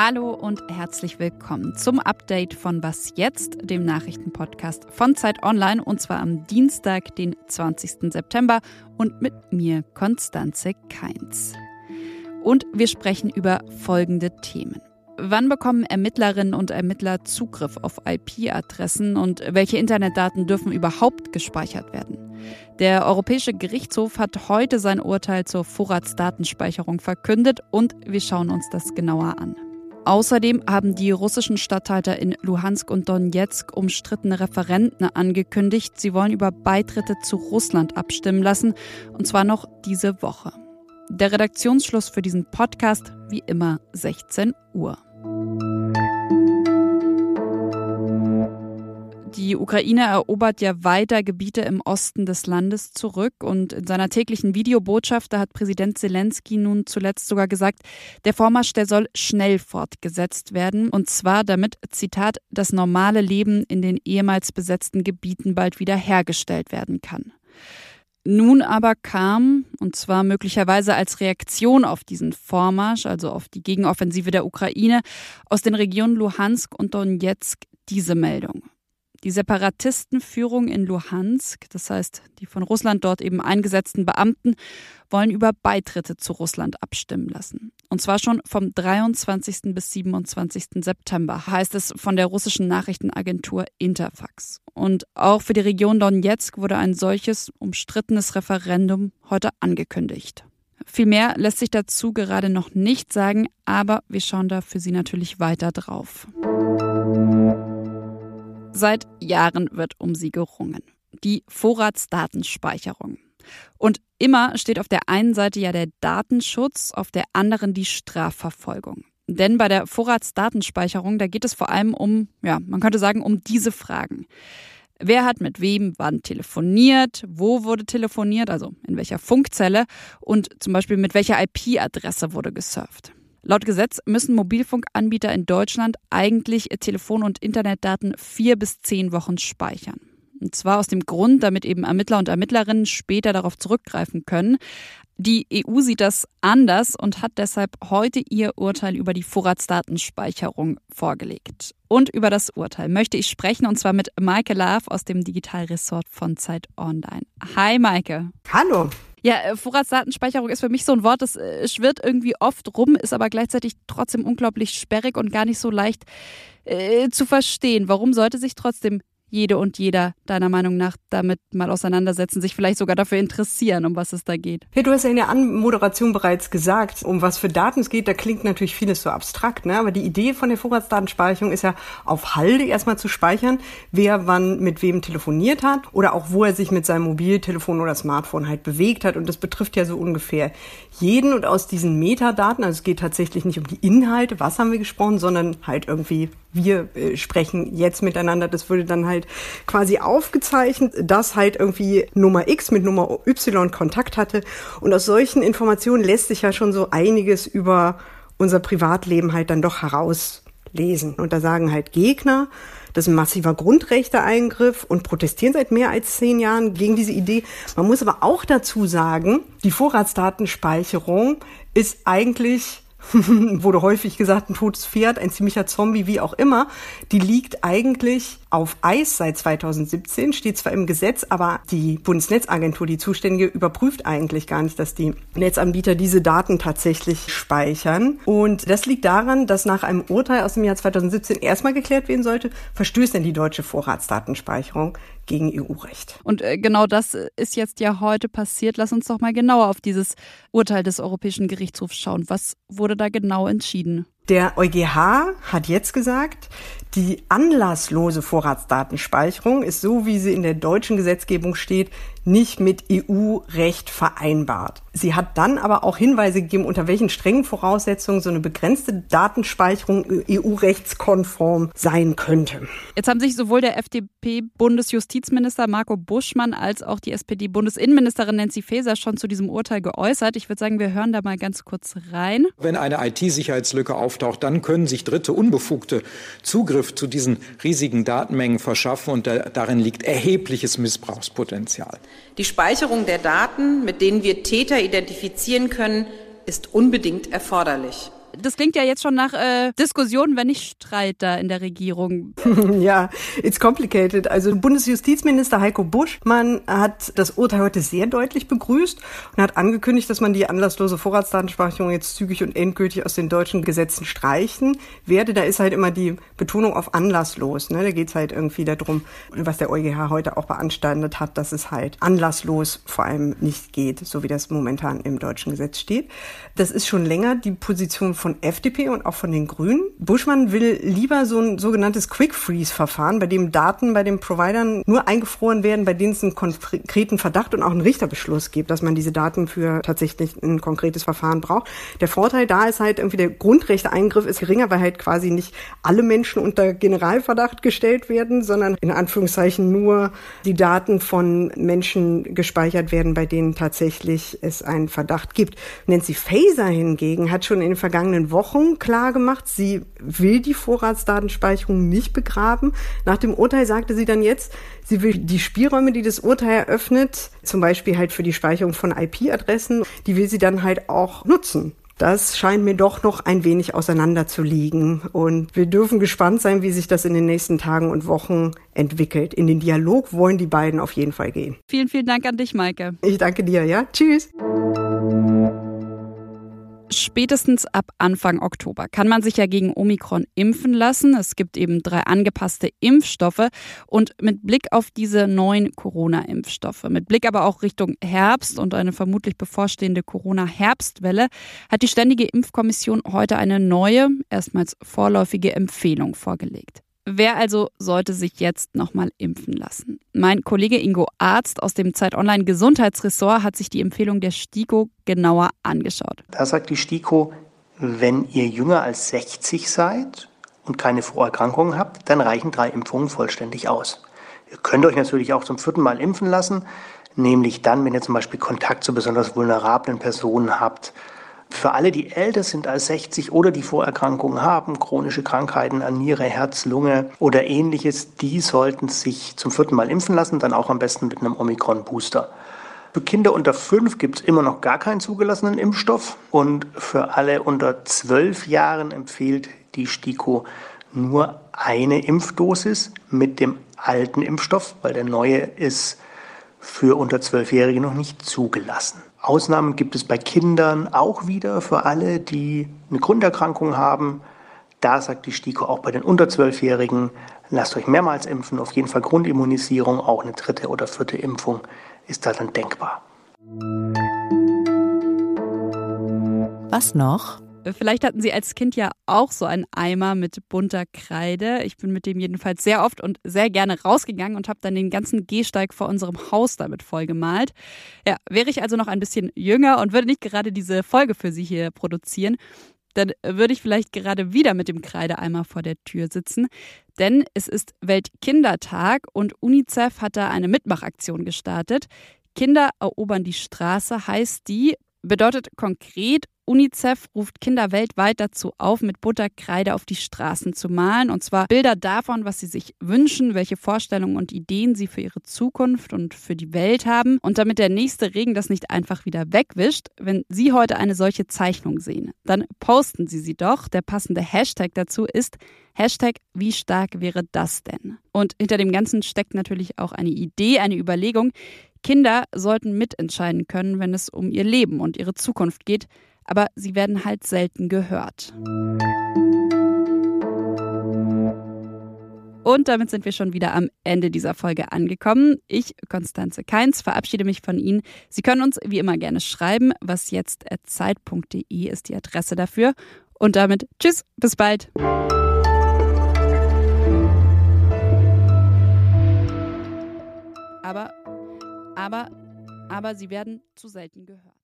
Hallo und herzlich willkommen zum Update von Was jetzt, dem Nachrichtenpodcast von Zeit Online und zwar am Dienstag, den 20. September und mit mir Konstanze Keins. Und wir sprechen über folgende Themen. Wann bekommen Ermittlerinnen und Ermittler Zugriff auf IP-Adressen und welche Internetdaten dürfen überhaupt gespeichert werden? Der Europäische Gerichtshof hat heute sein Urteil zur Vorratsdatenspeicherung verkündet und wir schauen uns das genauer an. Außerdem haben die russischen Statthalter in Luhansk und Donetsk umstrittene Referenten angekündigt, sie wollen über Beitritte zu Russland abstimmen lassen, und zwar noch diese Woche. Der Redaktionsschluss für diesen Podcast wie immer 16 Uhr. Die Ukraine erobert ja weiter Gebiete im Osten des Landes zurück und in seiner täglichen Videobotschaft, da hat Präsident Zelensky nun zuletzt sogar gesagt, der Vormarsch, der soll schnell fortgesetzt werden und zwar damit, Zitat, das normale Leben in den ehemals besetzten Gebieten bald wieder hergestellt werden kann. Nun aber kam, und zwar möglicherweise als Reaktion auf diesen Vormarsch, also auf die Gegenoffensive der Ukraine, aus den Regionen Luhansk und Donetsk diese Meldung. Die Separatistenführung in Luhansk, das heißt die von Russland dort eben eingesetzten Beamten, wollen über Beitritte zu Russland abstimmen lassen. Und zwar schon vom 23. bis 27. September, heißt es von der russischen Nachrichtenagentur Interfax. Und auch für die Region Donetsk wurde ein solches umstrittenes Referendum heute angekündigt. Viel mehr lässt sich dazu gerade noch nicht sagen, aber wir schauen da für Sie natürlich weiter drauf. Seit Jahren wird um sie gerungen. Die Vorratsdatenspeicherung. Und immer steht auf der einen Seite ja der Datenschutz, auf der anderen die Strafverfolgung. Denn bei der Vorratsdatenspeicherung, da geht es vor allem um, ja, man könnte sagen, um diese Fragen. Wer hat mit wem wann telefoniert? Wo wurde telefoniert? Also in welcher Funkzelle? Und zum Beispiel mit welcher IP-Adresse wurde gesurft? Laut Gesetz müssen Mobilfunkanbieter in Deutschland eigentlich Telefon- und Internetdaten vier bis zehn Wochen speichern. Und zwar aus dem Grund, damit eben Ermittler und Ermittlerinnen später darauf zurückgreifen können. Die EU sieht das anders und hat deshalb heute ihr Urteil über die Vorratsdatenspeicherung vorgelegt. Und über das Urteil möchte ich sprechen und zwar mit Maike Love aus dem Digitalressort von Zeit Online. Hi Maike. Hallo. Ja, äh, Vorratsdatenspeicherung ist für mich so ein Wort, das äh, schwirrt irgendwie oft rum, ist aber gleichzeitig trotzdem unglaublich sperrig und gar nicht so leicht äh, zu verstehen. Warum sollte sich trotzdem jede und jeder deiner Meinung nach damit mal auseinandersetzen, sich vielleicht sogar dafür interessieren, um was es da geht? Hey, du hast ja in der Anmoderation bereits gesagt, um was für Daten es geht. Da klingt natürlich vieles so abstrakt, ne? aber die Idee von der Vorratsdatenspeicherung ist ja auf Halde erstmal zu speichern, wer wann mit wem telefoniert hat oder auch wo er sich mit seinem Mobiltelefon oder Smartphone halt bewegt hat. Und das betrifft ja so ungefähr jeden. Und aus diesen Metadaten, also es geht tatsächlich nicht um die Inhalte, was haben wir gesprochen, sondern halt irgendwie wir äh, sprechen jetzt miteinander. Das würde dann halt quasi aufgezeichnet, dass halt irgendwie Nummer X mit Nummer Y Kontakt hatte. Und aus solchen Informationen lässt sich ja schon so einiges über unser Privatleben halt dann doch herauslesen. Und da sagen halt Gegner, das ist ein massiver Grundrechteeingriff und protestieren seit mehr als zehn Jahren gegen diese Idee. Man muss aber auch dazu sagen, die Vorratsdatenspeicherung ist eigentlich wurde häufig gesagt, ein totes Pferd, ein ziemlicher Zombie, wie auch immer, die liegt eigentlich auf Eis seit 2017, steht zwar im Gesetz, aber die Bundesnetzagentur, die Zuständige, überprüft eigentlich gar nicht, dass die Netzanbieter diese Daten tatsächlich speichern. Und das liegt daran, dass nach einem Urteil aus dem Jahr 2017 erstmal geklärt werden sollte, verstößt denn die deutsche Vorratsdatenspeicherung gegen EU-Recht. Und äh, genau das ist jetzt ja heute passiert. Lass uns doch mal genauer auf dieses Urteil des Europäischen Gerichtshofs schauen. Was wurde da genau entschieden? Der EuGH hat jetzt gesagt, die anlasslose Vorratsdatenspeicherung ist so, wie sie in der deutschen Gesetzgebung steht, nicht mit EU-Recht vereinbart. Sie hat dann aber auch Hinweise gegeben, unter welchen strengen Voraussetzungen so eine begrenzte Datenspeicherung EU-rechtskonform sein könnte. Jetzt haben sich sowohl der FDP-Bundesjustizminister Marco Buschmann als auch die SPD-Bundesinnenministerin Nancy Faeser schon zu diesem Urteil geäußert. Ich würde sagen, wir hören da mal ganz kurz rein. Wenn eine IT-Sicherheitslücke auftaucht, dann können sich Dritte unbefugte Zugriff zu diesen riesigen Datenmengen verschaffen und darin liegt erhebliches Missbrauchspotenzial. Die Speicherung der Daten, mit denen wir Täter identifizieren können, ist unbedingt erforderlich. Das klingt ja jetzt schon nach äh, Diskussionen, wenn nicht Streit da in der Regierung. ja, it's complicated. Also Bundesjustizminister Heiko Buschmann hat das Urteil heute sehr deutlich begrüßt und hat angekündigt, dass man die anlasslose Vorratsdatenspeicherung jetzt zügig und endgültig aus den deutschen Gesetzen streichen werde. Da ist halt immer die Betonung auf anlasslos. Ne? Da geht es halt irgendwie darum, was der EuGH heute auch beanstandet hat, dass es halt anlasslos vor allem nicht geht, so wie das momentan im deutschen Gesetz steht. Das ist schon länger die Position von FDP und auch von den Grünen. Buschmann will lieber so ein sogenanntes Quick Freeze Verfahren, bei dem Daten bei den Providern nur eingefroren werden, bei denen es einen konkreten Verdacht und auch einen Richterbeschluss gibt, dass man diese Daten für tatsächlich ein konkretes Verfahren braucht. Der Vorteil da ist halt irgendwie der Grundrechteeingriff ist geringer, weil halt quasi nicht alle Menschen unter Generalverdacht gestellt werden, sondern in Anführungszeichen nur die Daten von Menschen gespeichert werden, bei denen tatsächlich es einen Verdacht gibt. Nancy Faeser hingegen hat schon in den vergangenen Wochen klar gemacht, sie will die Vorratsdatenspeicherung nicht begraben. Nach dem Urteil sagte sie dann jetzt, sie will die Spielräume, die das Urteil eröffnet, zum Beispiel halt für die Speicherung von IP-Adressen, die will sie dann halt auch nutzen. Das scheint mir doch noch ein wenig auseinander zu liegen. Und wir dürfen gespannt sein, wie sich das in den nächsten Tagen und Wochen entwickelt. In den Dialog wollen die beiden auf jeden Fall gehen. Vielen, vielen Dank an dich, Maike. Ich danke dir, ja. Tschüss. Spätestens ab Anfang Oktober kann man sich ja gegen Omikron impfen lassen. Es gibt eben drei angepasste Impfstoffe und mit Blick auf diese neuen Corona-Impfstoffe, mit Blick aber auch Richtung Herbst und eine vermutlich bevorstehende Corona-Herbstwelle, hat die Ständige Impfkommission heute eine neue, erstmals vorläufige Empfehlung vorgelegt. Wer also sollte sich jetzt nochmal impfen lassen? Mein Kollege Ingo Arzt aus dem Zeit Online Gesundheitsressort hat sich die Empfehlung der STIKO genauer angeschaut. Da sagt die STIKO, wenn ihr jünger als 60 seid und keine Vorerkrankungen habt, dann reichen drei Impfungen vollständig aus. Ihr könnt euch natürlich auch zum vierten Mal impfen lassen, nämlich dann, wenn ihr zum Beispiel Kontakt zu besonders vulnerablen Personen habt, für alle, die älter sind als 60 oder die Vorerkrankungen haben, chronische Krankheiten an Niere, Herz, Lunge oder ähnliches, die sollten sich zum vierten Mal impfen lassen, dann auch am besten mit einem Omikron-Booster. Für Kinder unter fünf gibt es immer noch gar keinen zugelassenen Impfstoff und für alle unter zwölf Jahren empfiehlt die STIKO nur eine Impfdosis mit dem alten Impfstoff, weil der neue ist für unter Zwölfjährige noch nicht zugelassen. Ausnahmen gibt es bei Kindern auch wieder für alle, die eine Grunderkrankung haben. Da sagt die STIKO auch bei den unter Zwölfjährigen, lasst euch mehrmals impfen, auf jeden Fall Grundimmunisierung, auch eine dritte oder vierte Impfung ist da dann denkbar. Was noch? Vielleicht hatten Sie als Kind ja auch so einen Eimer mit bunter Kreide. Ich bin mit dem jedenfalls sehr oft und sehr gerne rausgegangen und habe dann den ganzen Gehsteig vor unserem Haus damit vollgemalt. Ja, wäre ich also noch ein bisschen jünger und würde nicht gerade diese Folge für Sie hier produzieren, dann würde ich vielleicht gerade wieder mit dem Kreideeimer vor der Tür sitzen. Denn es ist Weltkindertag und UNICEF hat da eine Mitmachaktion gestartet. Kinder erobern die Straße heißt die, bedeutet konkret, UNICEF ruft Kinder weltweit dazu auf, mit Butterkreide auf die Straßen zu malen. Und zwar Bilder davon, was sie sich wünschen, welche Vorstellungen und Ideen sie für ihre Zukunft und für die Welt haben. Und damit der nächste Regen das nicht einfach wieder wegwischt, wenn Sie heute eine solche Zeichnung sehen, dann posten Sie sie doch. Der passende Hashtag dazu ist Hashtag, wie stark wäre das denn? Und hinter dem Ganzen steckt natürlich auch eine Idee, eine Überlegung. Kinder sollten mitentscheiden können, wenn es um ihr Leben und ihre Zukunft geht aber sie werden halt selten gehört. Und damit sind wir schon wieder am Ende dieser Folge angekommen. Ich, Konstanze Keins, verabschiede mich von Ihnen. Sie können uns wie immer gerne schreiben. Was jetzt zeit.de ist die Adresse dafür. Und damit tschüss, bis bald. Aber, aber, aber sie werden zu selten gehört.